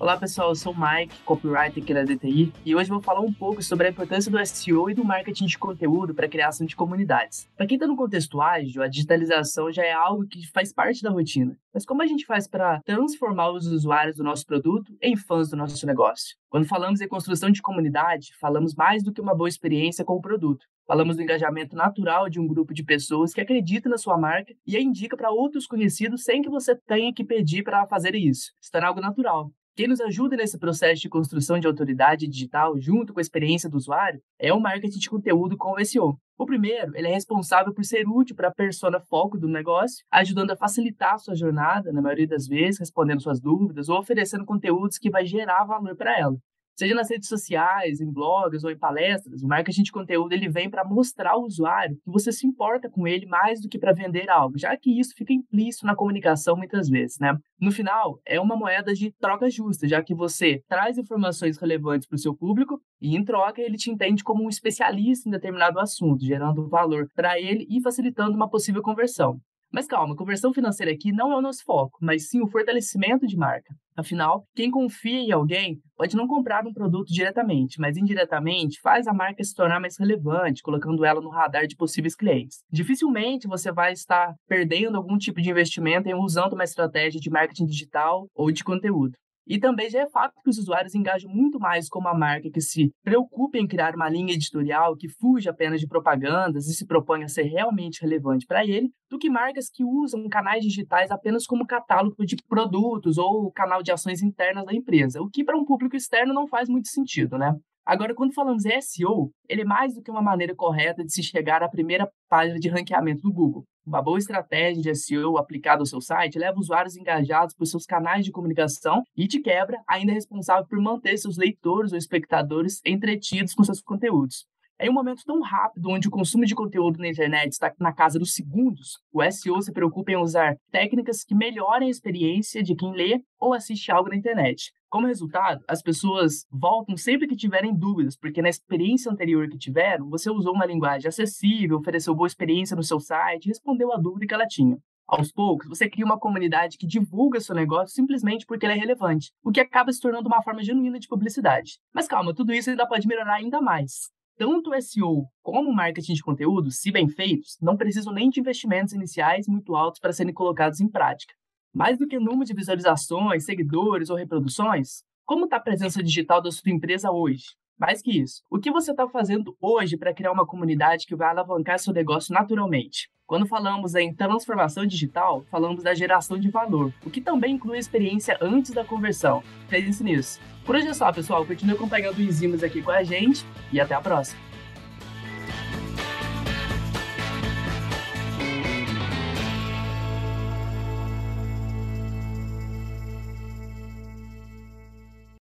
Olá pessoal, eu sou o Mike, copywriter aqui da DTI, e hoje vou falar um pouco sobre a importância do SEO e do marketing de conteúdo para a criação de comunidades. Para quem está no contexto ágil, a digitalização já é algo que faz parte da rotina. Mas como a gente faz para transformar os usuários do nosso produto em fãs do nosso negócio? Quando falamos em construção de comunidade, falamos mais do que uma boa experiência com o produto. Falamos do engajamento natural de um grupo de pessoas que acredita na sua marca e a indica para outros conhecidos sem que você tenha que pedir para fazer isso. Se torna algo natural. Quem nos ajuda nesse processo de construção de autoridade digital, junto com a experiência do usuário, é o marketing de conteúdo com o SEO. O primeiro, ele é responsável por ser útil para a persona foco do negócio, ajudando a facilitar a sua jornada, na maioria das vezes, respondendo suas dúvidas ou oferecendo conteúdos que vai gerar valor para ela. Seja nas redes sociais, em blogs ou em palestras, o marketing de conteúdo ele vem para mostrar ao usuário que você se importa com ele mais do que para vender algo, já que isso fica implícito na comunicação muitas vezes, né? No final, é uma moeda de troca justa, já que você traz informações relevantes para o seu público e, em troca, ele te entende como um especialista em determinado assunto, gerando valor para ele e facilitando uma possível conversão. Mas calma, conversão financeira aqui não é o nosso foco, mas sim o fortalecimento de marca. Afinal, quem confia em alguém pode não comprar um produto diretamente, mas indiretamente faz a marca se tornar mais relevante, colocando ela no radar de possíveis clientes. Dificilmente você vai estar perdendo algum tipo de investimento em usando uma estratégia de marketing digital ou de conteúdo. E também já é fato que os usuários engajam muito mais com uma marca que se preocupa em criar uma linha editorial que fuja apenas de propagandas e se propõe a ser realmente relevante para ele, do que marcas que usam canais digitais apenas como catálogo de produtos ou canal de ações internas da empresa, o que para um público externo não faz muito sentido, né? Agora, quando falamos em SEO, ele é mais do que uma maneira correta de se chegar à primeira página de ranqueamento do Google. Uma boa estratégia de SEO aplicada ao seu site leva usuários engajados por seus canais de comunicação e, de quebra, ainda é responsável por manter seus leitores ou espectadores entretidos com seus conteúdos. Em um momento tão rápido, onde o consumo de conteúdo na internet está na casa dos segundos, o SEO se preocupa em usar técnicas que melhorem a experiência de quem lê ou assiste algo na internet. Como resultado, as pessoas voltam sempre que tiverem dúvidas, porque na experiência anterior que tiveram, você usou uma linguagem acessível, ofereceu boa experiência no seu site, respondeu a dúvida que ela tinha. Aos poucos, você cria uma comunidade que divulga seu negócio simplesmente porque ele é relevante, o que acaba se tornando uma forma genuína de publicidade. Mas calma, tudo isso ainda pode melhorar ainda mais. Tanto o SEO como o marketing de conteúdo, se bem feitos, não precisam nem de investimentos iniciais muito altos para serem colocados em prática. Mais do que número de visualizações, seguidores ou reproduções, como está a presença digital da sua empresa hoje? Mais que isso, o que você está fazendo hoje para criar uma comunidade que vai alavancar seu negócio naturalmente? Quando falamos em transformação digital, falamos da geração de valor, o que também inclui a experiência antes da conversão. Pense nisso. Por hoje é só, pessoal. Continue acompanhando o Enzimas aqui com a gente e até a próxima.